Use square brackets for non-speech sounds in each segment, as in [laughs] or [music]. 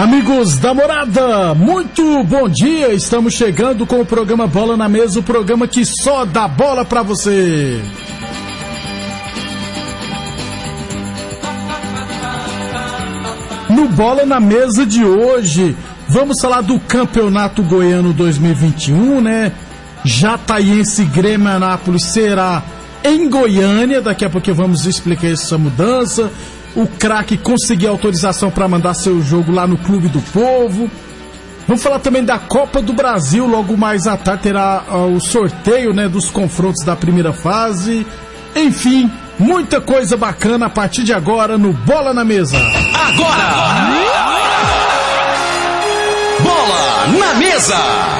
Amigos da morada, muito bom dia. Estamos chegando com o programa Bola na Mesa o programa que só dá bola pra você. No Bola na Mesa de hoje, vamos falar do Campeonato Goiano 2021, né? Jataiense Grêmio Anápolis será em Goiânia. Daqui a pouco vamos explicar essa mudança. O craque conseguiu autorização para mandar seu jogo lá no Clube do Povo. Vamos falar também da Copa do Brasil. Logo mais à tarde terá uh, o sorteio né, dos confrontos da primeira fase. Enfim, muita coisa bacana a partir de agora no Bola na Mesa. Agora! Bola na Mesa!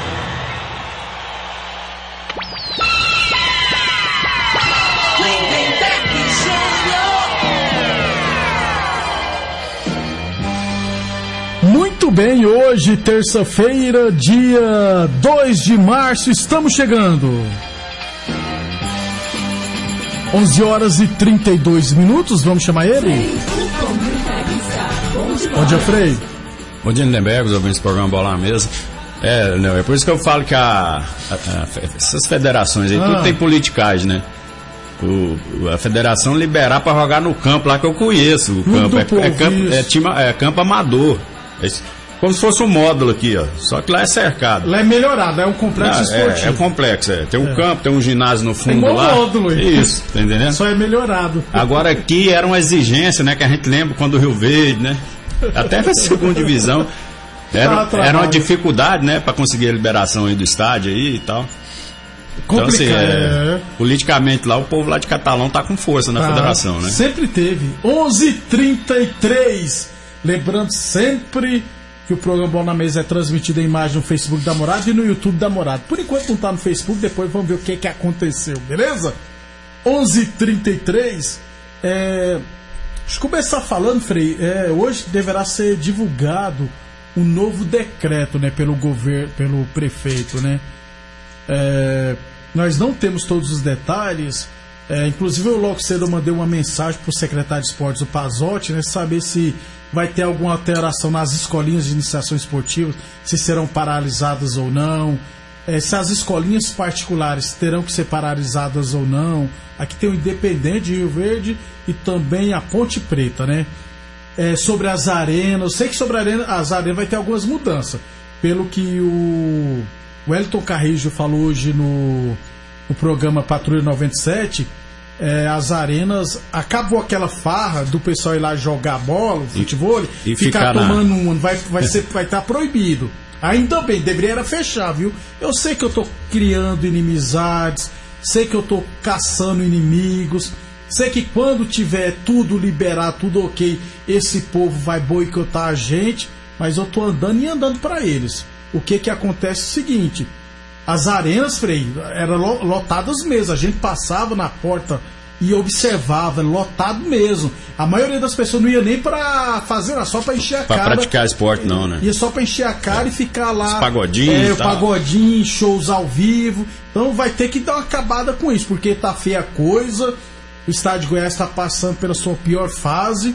Muito bem, hoje, terça-feira, dia 2 de março, estamos chegando. 11 horas e 32 minutos, vamos chamar ele? Bom dia, Frei. Bom dia, Lindenberg, os ouvintes do programa Bola na Mesa. É, não, é por isso que eu falo que a, a, a essas federações aí, ah. tudo tem politicagem, né? O, a federação liberar para jogar no campo lá que eu conheço. O campo é, é, campo, é, time, é campo amador. Como se fosse um módulo aqui, ó. Só que lá é cercado. Lá é melhorado, é um complexo ah, esportivo. É, é complexo, é. Tem um é. campo, tem um ginásio no fundo tem um lá. módulo. Isso, tá entendendo? Só é melhorado. Agora aqui era uma exigência, né? Que a gente lembra quando o Rio Verde, né? Até a [laughs] segunda divisão. Era, era uma dificuldade, né? Para conseguir a liberação aí do estádio aí e tal. Então, assim, é, é, politicamente lá, o povo lá de Catalão tá com força na tá, federação, né? Sempre teve. 11:33 Lembrando sempre que o programa Bola na Mesa é transmitido em imagem no Facebook da Morada e no YouTube da Morada. Por enquanto não está no Facebook, depois vamos ver o que, que aconteceu, beleza? 11:33 é... Deixa eu começar falando, Frei. É, hoje deverá ser divulgado um novo decreto, né, pelo governo, pelo prefeito, né? É, nós não temos todos os detalhes. É, inclusive eu logo cedo mandei uma mensagem para o secretário de esportes, o Pazotti, né, saber se vai ter alguma alteração nas escolinhas de iniciação esportiva, se serão paralisadas ou não, é, se as escolinhas particulares terão que ser paralisadas ou não. Aqui tem o Independente de Rio Verde e também a Ponte Preta, né? É, sobre as arenas, eu sei que sobre arena, as arenas vai ter algumas mudanças. Pelo que o Wellington Carrijo falou hoje no, no programa Patrulha 97, é, as arenas, acabou aquela farra do pessoal ir lá jogar bola, futebol, e, e ficar, ficar tomando um, vai vai ser vai estar tá proibido. Ainda bem, deveria era fechar, viu? Eu sei que eu tô criando inimizades, sei que eu tô caçando inimigos, sei que quando tiver tudo liberado, tudo ok, esse povo vai boicotar a gente, mas eu tô andando e andando para eles. O que que acontece é o seguinte, as arenas, Frei, eram lotadas mesmo. A gente passava na porta e observava, lotado mesmo. A maioria das pessoas não ia nem para fazer, era só para encher a pra cara. Para praticar esporte, não, né? Ia só para encher a cara é. e ficar lá. Os pagodinhos. É, o pagodinho, shows ao vivo. Então vai ter que dar uma acabada com isso, porque tá feia a coisa. O estado de Goiás está passando pela sua pior fase.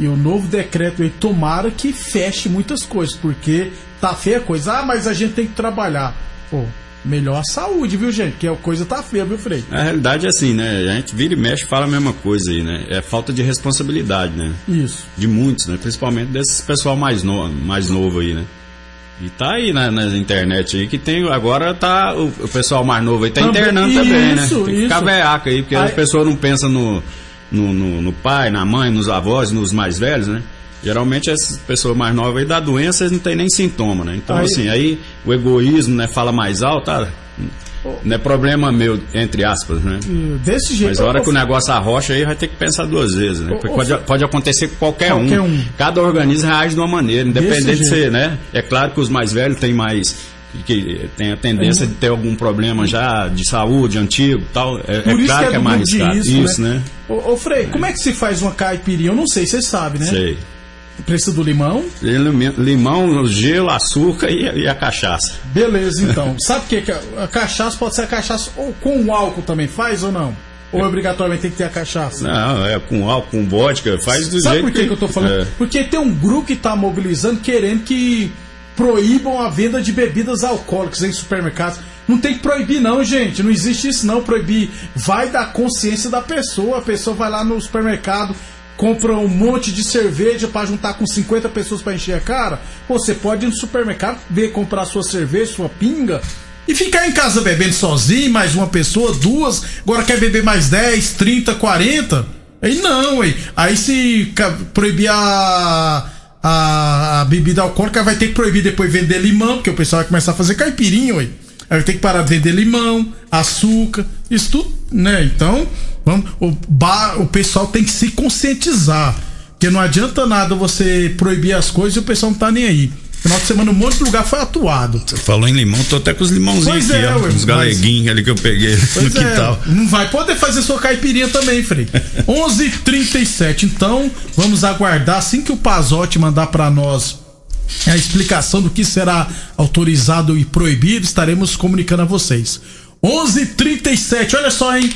E o novo decreto aí, tomara que feche muitas coisas, porque tá feia a coisa. Ah, mas a gente tem que trabalhar. Pô, melhor a saúde, viu, gente? Que a coisa tá feia, viu, Frei? A realidade é assim, né? A gente vira e mexe fala a mesma coisa aí, né? É falta de responsabilidade, né? Isso. De muitos, né? Principalmente desse pessoal mais, no, mais novo aí, né? E tá aí na, na internet aí que tem. Agora tá. O, o pessoal mais novo aí tá Também- internando isso, também, né? Tem que ficar isso. veaca aí, porque Aí- as pessoas não pensam no, no, no- no pai, na mãe, nos avós, nos mais velhos, né? Geralmente essas pessoas mais novas aí da doença eles não tem nem sintoma, né? Então, Aí- assim, aí o egoísmo, né, fala mais alto, tá? Não é problema meu, entre aspas, né? Desse jeito. Mas a hora que o negócio arrocha aí vai ter que pensar duas vezes, né? Porque pode, pode acontecer com qualquer, Qualquer um. Cada organismo reage de uma maneira, independente de ser, né? É claro que os mais velhos têm mais. que tem a tendência de ter algum problema já de saúde antigo tal. É, é Por isso claro que que é é do mais de arriscado. risco, Isso, né? Ô, ô, Frei, como é que se faz uma caipirinha? Eu não sei, você sabe, né? Sei. Precisa do limão? Lim- Limão, gelo, açúcar e, e a cachaça. Beleza, então. [laughs] Sabe o que? que a, cachaça pode ser a cachaça ou com álcool também, faz ou não? Ou obrigatoriamente tem que ter a cachaça? Não, é com álcool, com vodka, faz do Sabe jeito por que, que eu tô falando? É. Porque tem um grupo que tá mobilizando querendo que proíbam a venda de bebidas alcoólicas em supermercados. Não tem que proibir não, gente. Não existe isso não, proibir. Vai da consciência da pessoa. A pessoa vai lá no supermercado, compra um monte de cerveja pra juntar com 50 pessoas pra encher a cara. Você pode ir no supermercado, ver comprar sua cerveja, sua pinga. E ficar em casa bebendo sozinho, mais uma pessoa, duas, agora quer beber mais 10, 30, 40? Aí não, aí. Aí se proibir a, a, a bebida alcoólica, vai ter que proibir depois vender limão, porque o pessoal vai começar a fazer caipirinha, aí. Aí vai ter que parar de vender limão, açúcar, isso tudo, né? Então, vamos, o, ba- o pessoal tem que se conscientizar. Porque não adianta nada você proibir as coisas e o pessoal não tá nem aí. Final de semana um monte de lugar foi atuado. Você falou em limão, tô até com os limãozinhos Pois aqui, é, ó. ué, Uns mas- galeguinhos ali que eu peguei no é, quintal. não vai poder fazer sua caipirinha também, Frei. [laughs] 11:37. Então, vamos aguardar assim que o Pazotti mandar pra nós a explicação do que será autorizado e proibido, estaremos comunicando a vocês. 11:37. Olha só, hein?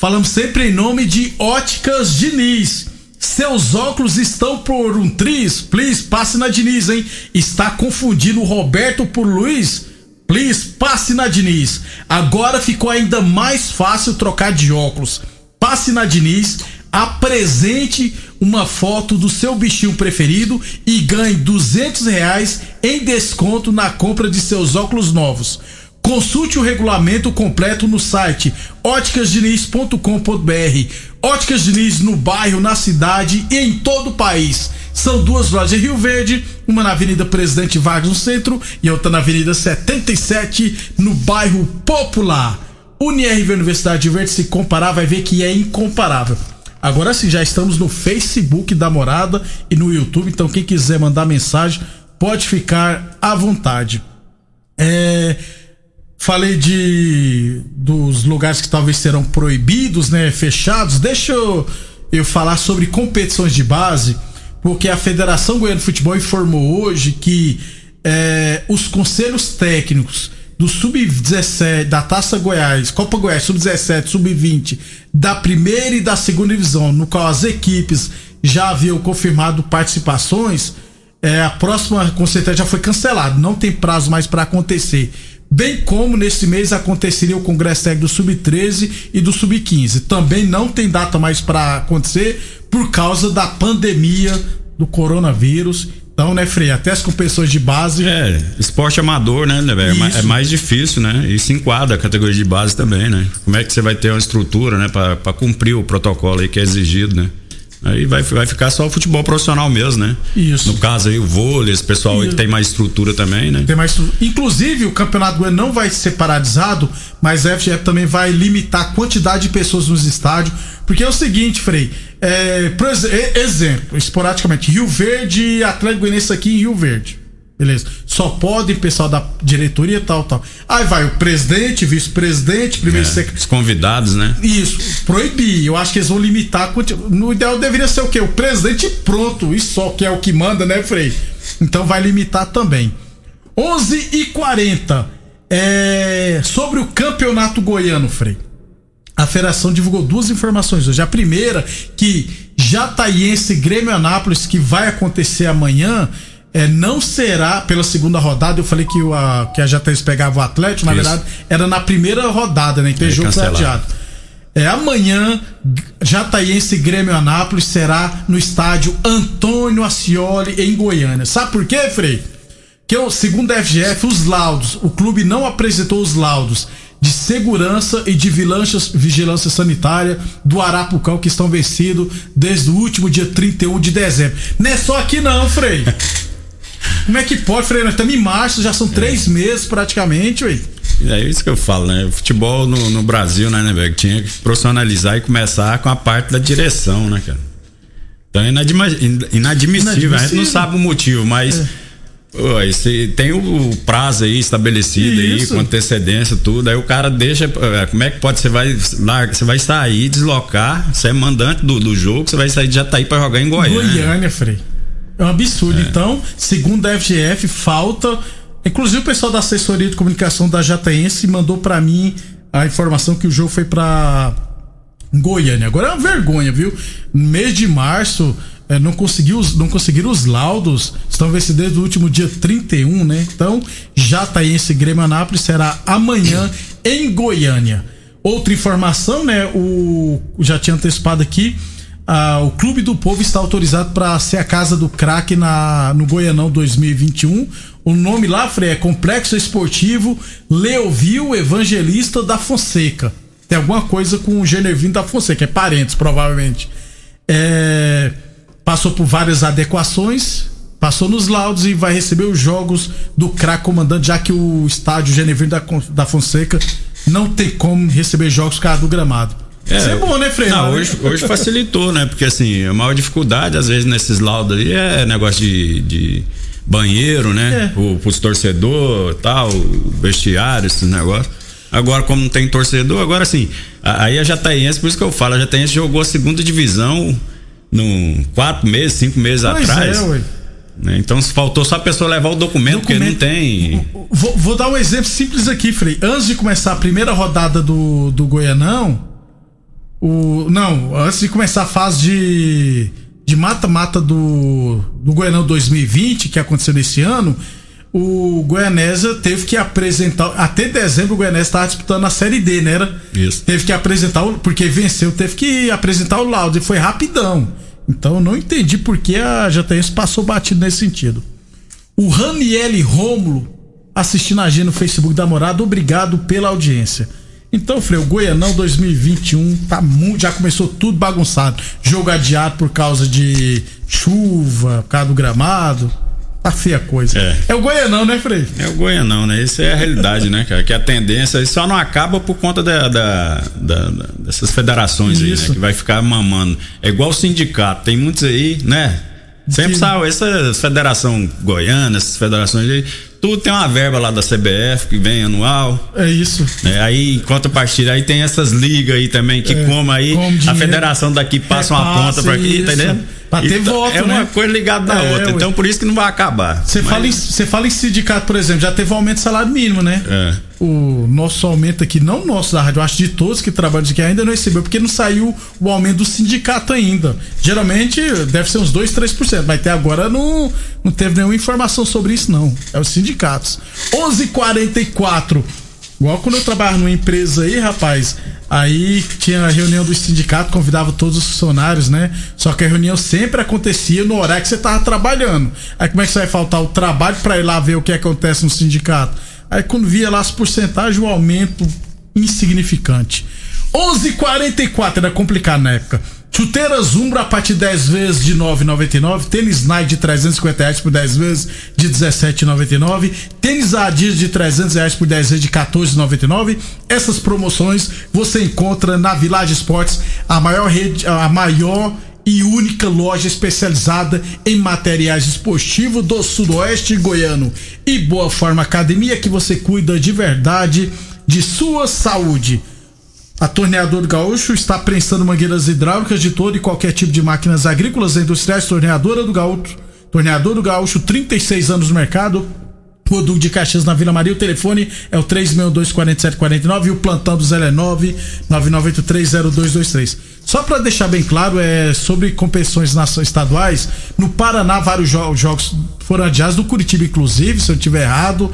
Falamos sempre em nome de Óticas Diniz. Seus óculos estão por um tris? Please, passe na Diniz, hein? Está confundindo o Roberto por Luiz? Please, passe na Diniz. Agora ficou ainda mais fácil trocar de óculos. Passe na Diniz, apresente uma foto do seu bichinho preferido e ganhe 200 reais em desconto na compra de seus óculos novos. Consulte o regulamento completo no site óticasdiniz.com.br. Óticas Diniz no bairro, na cidade e em todo o país. São duas lojas em Rio Verde, uma na Avenida Presidente Vargas no centro e outra na Avenida 77 no bairro Popular. UniRV Universidade de Verde, se comparar, vai ver que é incomparável. Agora sim, já estamos no Facebook da Morada e no YouTube, então quem quiser mandar mensagem pode ficar à vontade. É, falei de dos lugares que talvez serão proibidos, né, fechados. Deixa eu, eu falar sobre competições de base, porque a Federação Goiana de Futebol informou hoje que é, os conselhos técnicos do Sub-17, da Taça Goiás, Copa Goiás, Sub-17, Sub-20, da primeira e da segunda divisão, no qual as equipes já haviam confirmado participações, é, a próxima certeza já foi cancelada, não tem prazo mais para acontecer. Bem como nesse mês aconteceria o Congresso Técnico do Sub-13 e do Sub-15. Também não tem data mais para acontecer por causa da pandemia do coronavírus. Então, né, Frei, até as competições de base. É, esporte amador, né, né, velho? É. É mais difícil, né? E se enquadra a categoria de base também, né? Como é que você vai ter uma estrutura, né, pra cumprir o protocolo aí que é exigido, né? Aí vai, vai ficar só o futebol profissional mesmo, né? Isso. No caso aí, o vôlei, esse pessoal aí Isso. que tem mais estrutura também, né? Tem mais Inclusive, o Campeonato Goiano não vai ser paralisado, mas a FGF também vai limitar a quantidade de pessoas nos estádios. Porque é o seguinte, Frei. É, por ex- exemplo, esporadicamente, Rio Verde e Atlético Goianiense aqui em Rio Verde. Beleza. Só pode pessoal da diretoria e tal, tal. Aí vai o presidente, vice-presidente, primeiro É, sec... os convidados, né? Isso, proibir. Eu acho que eles vão limitar. No ideal deveria ser o quê? O presidente pronto. E só que é o que manda, né, Frei? Então vai limitar também. 11 e 40 é, Sobre o campeonato goiano, Frei. A federação divulgou duas informações hoje. A primeira, que Jataiense Grêmio Anápolis, que vai acontecer amanhã, é, não será pela segunda rodada. Eu falei que, o, a, que a Jataiense pegava o Atlético, na Isso. verdade, era na primeira rodada, né? Então É, jogo foi cancelado. adiado. É, amanhã, Jataiense Grêmio Anápolis será no estádio Antônio Ascioli, em Goiânia. Sabe por quê, Frei? que eu, segundo a FGF, os laudos, o clube não apresentou os laudos de segurança e de vigilância, vigilância sanitária do Arapucão que estão vencidos desde o último dia 31 de dezembro. Não é só aqui não, Frei. [laughs] Como é que pode, Frei? Nós estamos em março, já são é. três meses praticamente, ué. É isso que eu falo, né? O futebol no, no Brasil, né, né, velho? Tinha que profissionalizar e começar com a parte da direção, né, cara? Então é inadmissível. inadmissível. A gente não sabe o motivo, mas. É tem o prazo aí estabelecido Isso. aí, com antecedência, tudo. Aí o cara deixa. É, como é que pode? Você vai lá, você vai sair, deslocar, você é mandante do, do jogo, você vai sair de Jataí para jogar em Goiânia. Goiânia, Frei. É um absurdo. É. Então, segundo a FGF, falta. Inclusive o pessoal da assessoria de comunicação da Jataense mandou para mim a informação que o jogo foi para Goiânia. Agora é uma vergonha, viu? No mês de março, é, não, conseguiu, não conseguiram os laudos, estão vencidos desde o último dia 31, né? Então, esse Grêmio Anápolis, será amanhã em Goiânia. Outra informação, né? O já tinha antecipado aqui, ah, o Clube do Povo está autorizado para ser a casa do craque no Goianão 2021. O nome lá, Frei, é Complexo Esportivo Leovil Evangelista da Fonseca. Tem alguma coisa com o Genervino da Fonseca, é parentes, provavelmente. É passou por várias adequações, passou nos laudos e vai receber os jogos do craque comandante, já que o estádio Genevieve da, da Fonseca não tem como receber jogos por causa do gramado. É, Isso é bom, né, Freire? Não, hoje, hoje facilitou, né? Porque assim, a maior dificuldade, às vezes, nesses laudos ali é negócio de, de banheiro, né? É. O, pros torcedor tal, vestiário, esses negócios. Agora, como não tem torcedor, agora sim. Aí a Jataiense, por isso que eu falo, a Jataiense jogou a segunda divisão num quatro meses, cinco meses pois atrás. É, ué. Né? Então faltou só a pessoa levar o documento, documento. porque não tem. Vou, vou, dar um exemplo simples aqui, Frei. Antes de começar a primeira rodada do, do Goianão, o. Não, antes de começar a fase de. De mata-mata do, do Goianão 2020, que aconteceu nesse ano, o Goianésia teve que apresentar. Até dezembro o Goianésia estava disputando a Série D, né? Era? Isso. Teve que apresentar, porque venceu, teve que apresentar o laudo e foi rapidão. Então eu não entendi por que a JTS passou batido nesse sentido. O Raniele Rômulo assistindo a gente no Facebook da Morada, obrigado pela audiência. Então, Frei, o Goianão 2021 tá muito, já começou tudo bagunçado. Jogo adiado por causa de chuva, por causa do gramado. Tá feia a coisa. É. é o Goianão, né, Frei? É o Goianão, né? Isso é a realidade, né, cara? Que a tendência só não acaba por conta da, da, da dessas federações Isso. aí, né? Que vai ficar mamando. É igual o sindicato, tem muitos aí, né? Sempre sabe, essa federação goiana, essas federações aí, tudo tem uma verba lá da CBF que vem anual. É isso. É, aí, em contrapartida, aí tem essas ligas aí também que, é, como aí, a federação daqui passa uma conta para aqui, entendeu? Pra ter então, voto, É uma né? coisa ligada na é, outra. Então, por isso que não vai acabar. Você Mas... fala, em, fala em sindicato, por exemplo, já teve um aumento de salário mínimo, né? É. O nosso aumento aqui, não nosso da rádio, acho de todos que trabalham aqui ainda não recebeu, porque não saiu o aumento do sindicato ainda. Geralmente deve ser uns 2, 3%, mas até agora não, não teve nenhuma informação sobre isso, não. É os sindicatos. 11:44 Igual quando eu trabalhava numa empresa aí, rapaz, aí tinha a reunião do sindicato, convidava todos os funcionários, né? Só que a reunião sempre acontecia no horário que você tava trabalhando. Aí como é que você vai faltar o trabalho para ir lá ver o que acontece no sindicato? Aí quando via lá as porcentagens, o aumento insignificante. 11:44 era complicado na época. Chuteiras Umbra a partir de 10 vezes de 9,99. Tênis Nike de 350 reais por 10 vezes de 17,99. Tênis Adidas de 300 reais por 10 vezes de 14,99. Essas promoções você encontra na Village Esportes, a maior rede, a maior e única loja especializada em materiais esportivos do Sudoeste Goiano. E Boa Forma Academia que você cuida de verdade de sua saúde. A Torneadora Gaúcho está prensando mangueiras hidráulicas de todo e qualquer tipo de máquinas agrícolas e industriais. Torneadora do Gaúcho. Torneador do Gaúcho, 36 anos no mercado. Rodul de Caxias na Vila Maria. O telefone é o 362-4749 e o plantão do 09 99830223. Só para deixar bem claro, é sobre competições estaduais. No Paraná, vários jo jogos foram adiados, do Curitiba, inclusive, se eu estiver errado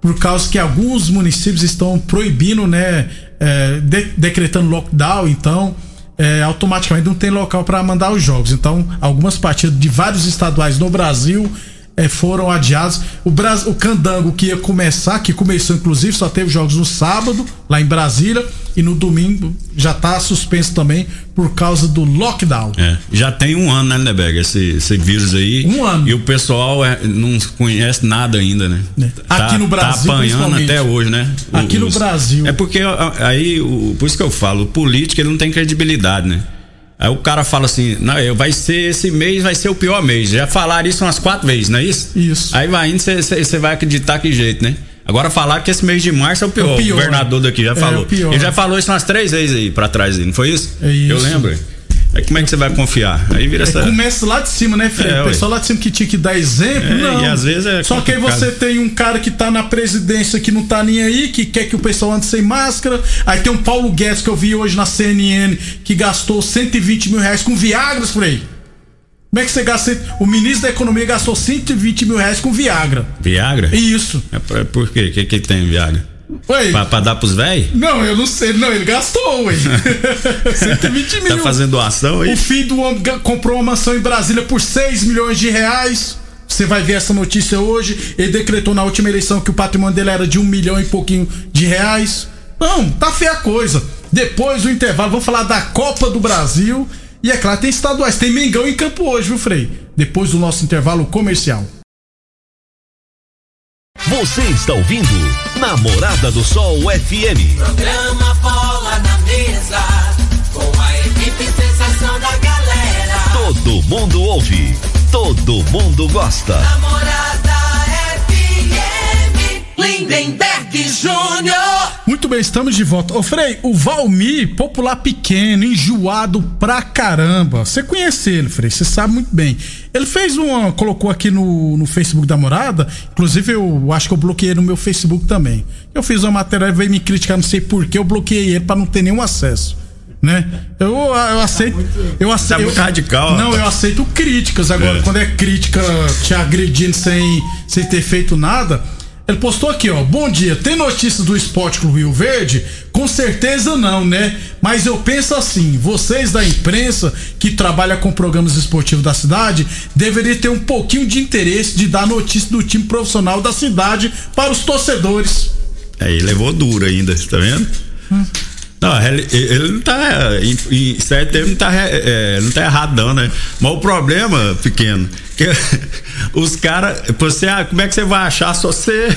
por causa que alguns municípios estão proibindo, né, é, de, decretando lockdown, então é, automaticamente não tem local para mandar os jogos. Então, algumas partidas de vários estaduais no Brasil é, foram adiados. O, Bras... o Candango que ia começar, que começou inclusive, só teve jogos no sábado, lá em Brasília, e no domingo já está suspenso também por causa do lockdown. É, já tem um ano, né, Neberg, esse, esse vírus aí. Um ano. E o pessoal é, não conhece nada ainda, né? É. Aqui tá, no Brasil. Tá apanhando até hoje, né? Aqui Os... no Brasil. É porque aí, o, por isso que eu falo, o político ele não tem credibilidade, né? Aí o cara fala assim, não, vai ser esse mês, vai ser o pior mês. Já falaram isso umas quatro vezes, não é isso? Isso. Aí vai indo, você vai acreditar que jeito, né? Agora falar que esse mês de março é o pior. É o, pior, o governador daqui já é falou. Ele já falou isso umas três vezes aí pra trás, não foi isso? É isso. Eu lembro. Aí como é que você vai confiar? Aí vira é, essa. Começa lá de cima, né, Fred? É, o pessoal lá de cima que tinha que dar exemplo. É, não. E às vezes é. Só complicado. que aí você tem um cara que tá na presidência que não tá nem aí, que quer que o pessoal ande sem máscara. Aí tem um Paulo Guedes que eu vi hoje na CNN que gastou 120 mil reais com Viagras, Frei. Como é que você gasta? O ministro da Economia gastou 120 mil reais com Viagra. Viagra? Isso. É por, por quê? O que, que tem Viagra? Oi. Pra, pra dar pros velhos? Não, eu não sei. Não, ele gastou, ué. [laughs] 120 mil. Tá fazendo doação aí? O filho do homem comprou uma mansão em Brasília por 6 milhões de reais. Você vai ver essa notícia hoje. Ele decretou na última eleição que o patrimônio dele era de um milhão e pouquinho de reais. Não, tá feia a coisa. Depois do intervalo, vamos falar da Copa do Brasil. E é claro, tem estaduais. Tem Mengão em campo hoje, viu, Frei? Depois do nosso intervalo comercial. Você está ouvindo Namorada do Sol FM. Programa Bola na Mesa, com a equipe sensação da galera. Todo mundo ouve, todo mundo gosta. Namorada FM, Lindenberg Júnior. Muito bem, estamos de volta. Ô Frei, o Valmir, popular pequeno, enjoado pra caramba. Você conhece ele, Frei, você sabe muito bem. Ele fez uma, colocou aqui no, no Facebook da morada, inclusive eu acho que eu bloqueei no meu Facebook também. Eu fiz uma matéria e veio me criticar, não sei porquê, eu bloqueei ele para não ter nenhum acesso. Né? Eu, eu aceito. Eu aceito. Tá muito radical. Não, eu aceito críticas. Agora, é. quando é crítica te agredindo sem, sem ter feito nada, ele postou aqui, ó. Bom dia. Tem notícias do Esporte Clube Rio Verde? Com certeza não, né? Mas eu penso assim: vocês da imprensa que trabalha com programas esportivos da cidade deveriam ter um pouquinho de interesse de dar notícia do time profissional da cidade para os torcedores. Aí é, levou duro ainda, tá vendo? Hum. Não, ele, ele não tá. Em, em certo tempo não tá, é, não tá errado, não, né? Mas o problema, pequeno, que [laughs] os caras. Você, ah, como é que você vai achar se você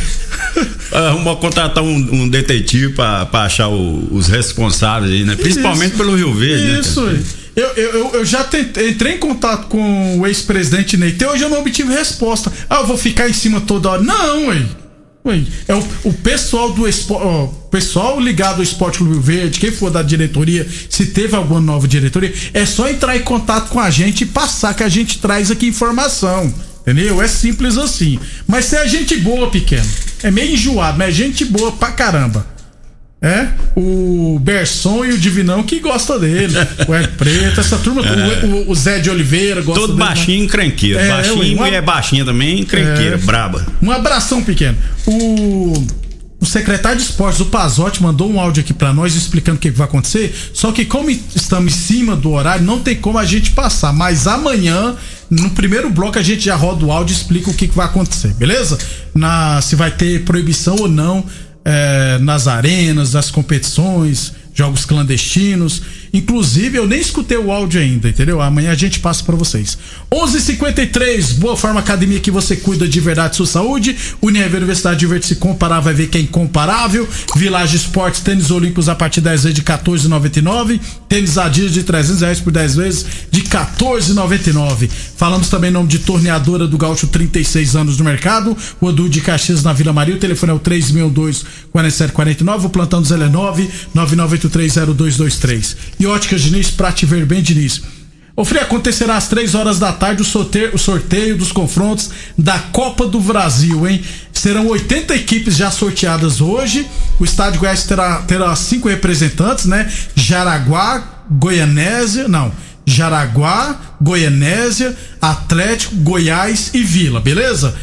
[laughs] arruma contratar um, um detetive pra, achar o, os responsáveis aí, né? Principalmente Isso. pelo Rio Verde, né, Isso. né? Eu, eu, eu já tentei, entrei em contato com o ex-presidente Ney. Até hoje eu não obtive resposta. Ah, eu vou ficar em cima toda hora. Não, ué. É o, o pessoal do o pessoal ligado ao Esporte Clube Verde, quem for da diretoria, se teve alguma nova diretoria, é só entrar em contato com a gente e passar que a gente traz aqui informação. Entendeu? É simples assim. Mas se é gente boa, pequeno. É meio enjoado, mas é gente boa pra caramba. É, o Berson e o Divinão que gosta dele. [laughs] O Ed Preto, essa turma, é. o, o, Zé de Oliveira gosta Todo dele, baixinho, né? cranqueiro. É, baixinho uma... e é baixinha também, cranqueira, é. braba. Um abração pequeno. O. O secretário de esportes, o Pazotti, mandou um áudio aqui para nós explicando o que, que, vai acontecer. Só que, como estamos em cima do horário, não tem como a gente passar. Mas amanhã, no primeiro bloco, a gente já roda o áudio e explica o que, que vai acontecer, beleza? Na, se vai ter proibição ou não é, nas arenas, das competições, jogos clandestinos. Inclusive, eu nem escutei o áudio ainda, entendeu? Amanhã a gente passa para vocês. 11:53 Boa Forma Academia que você cuida de verdade sua saúde. Univer Universidade de Verde se comparar, vai ver que é incomparável. Village Esportes, tênis olímpicos a partir 10 vezes de 14,99. Tênis Adidas de 300 reais por 10 vezes de 14,99. Falamos também em nome de Torneadora do Gaúcho, 36 anos no mercado. O Odu de Caxias na Vila Maria. O telefone é o 362 4749. O plantão do Zé é 9 99830223. E Óticas Diniz, pra te ver bem, Diniz. O Frei, acontecerá às três horas da tarde o sorteio, o sorteio dos confrontos da Copa do Brasil, hein? Serão 80 equipes já sorteadas hoje. O estádio Goiás terá, terá cinco representantes, né? Jaraguá, Goianésia, não. Jaraguá, Goianésia, Atlético, Goiás e Vila, beleza?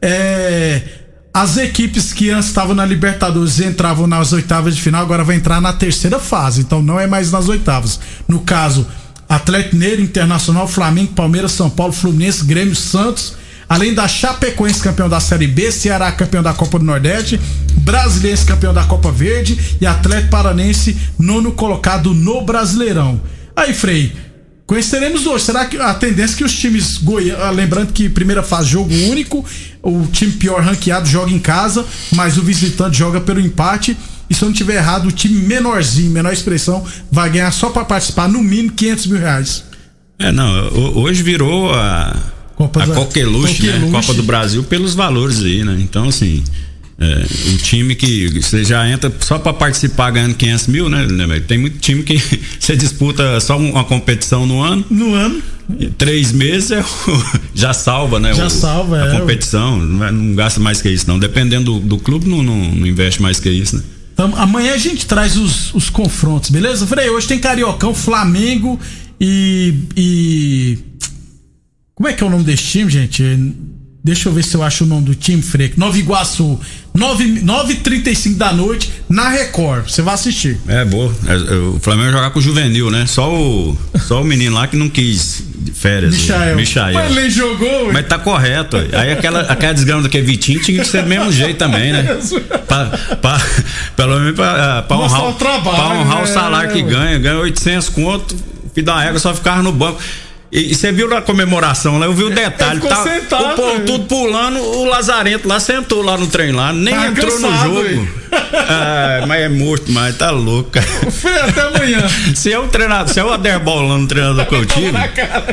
É as equipes que antes estavam na Libertadores e entravam nas oitavas de final, agora vai entrar na terceira fase. Então não é mais nas oitavas. No caso, Atlético Mineiro, Internacional, Flamengo, Palmeiras, São Paulo, Fluminense, Grêmio, Santos, além da Chapecoense campeão da Série B, Ceará campeão da Copa do Nordeste, Brasiliense campeão da Copa Verde e Atlético Paranense nono colocado no Brasileirão. Aí, Frei, conheceremos hoje. Será que a tendência é que os times goianos, lembrando que primeira fase jogo único, o time pior ranqueado joga em casa, mas o visitante joga pelo empate. E se eu não tiver errado, o time menorzinho, menor expressão, vai ganhar só para participar no mínimo 500 mil reais. É, não, hoje virou a, Copa a Coqueluche, né? Copa do Brasil pelos valores aí, né? Então, assim, é, o time que você já entra só para participar ganhando 500 mil, né? Tem muito time que [laughs] você disputa só uma competição no ano. No ano. Três meses é, [laughs] já salva, né? Já o, salva, a é. A competição. Não, não, gasta mais que isso, não. Dependendo do, do clube, não, não, não investe mais que isso, né? Então, amanhã a gente traz os, os confrontos, beleza? Frei, hoje tem Cariocão, Flamengo e, e. Como é que é o nome desse time, gente? Deixa eu ver se eu acho o nome do time, Frei. Nova Iguaçu. 9h35 da noite na Record. Você vai assistir. É, boa. É, é, o Flamengo jogar com o Juvenil, né? Só o, só o menino lá que não quis férias. Michael. Michael. Mas ele jogou, Mas tá correto. Aí aquela, aquela desgrama do que é Vitinho tinha que ser do mesmo jeito também, né? [laughs] pra, pra, pelo menos pra, pra honrar, o, trabalho, pra honrar né? o salário que ganha. Ganha 800 conto, filho da égua só ficava no banco. E você viu na comemoração lá, eu vi o detalhe. Tá, sentado, o povo tudo pulando, o Lazarento lá sentou lá no trem lá, nem tá entrou no jogo. Ah, mas é morto, mas tá louco. Foi até amanhã. se é o treinador, se é o Aderbolando, treinador eu tive,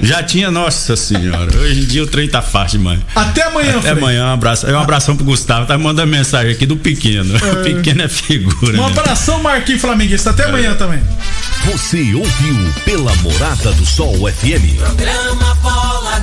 já tinha, nossa senhora. Hoje em dia o trem tá fácil demais. Até amanhã, Até amanhã, um abraço. Um abração pro Gustavo. Tá mandando mensagem aqui do pequeno. É. O [laughs] pequeno é figura. Um abração, Marquinhos Flamenguista. Até amanhã também. Você ouviu pela Morada do Sol FM. Programa Bola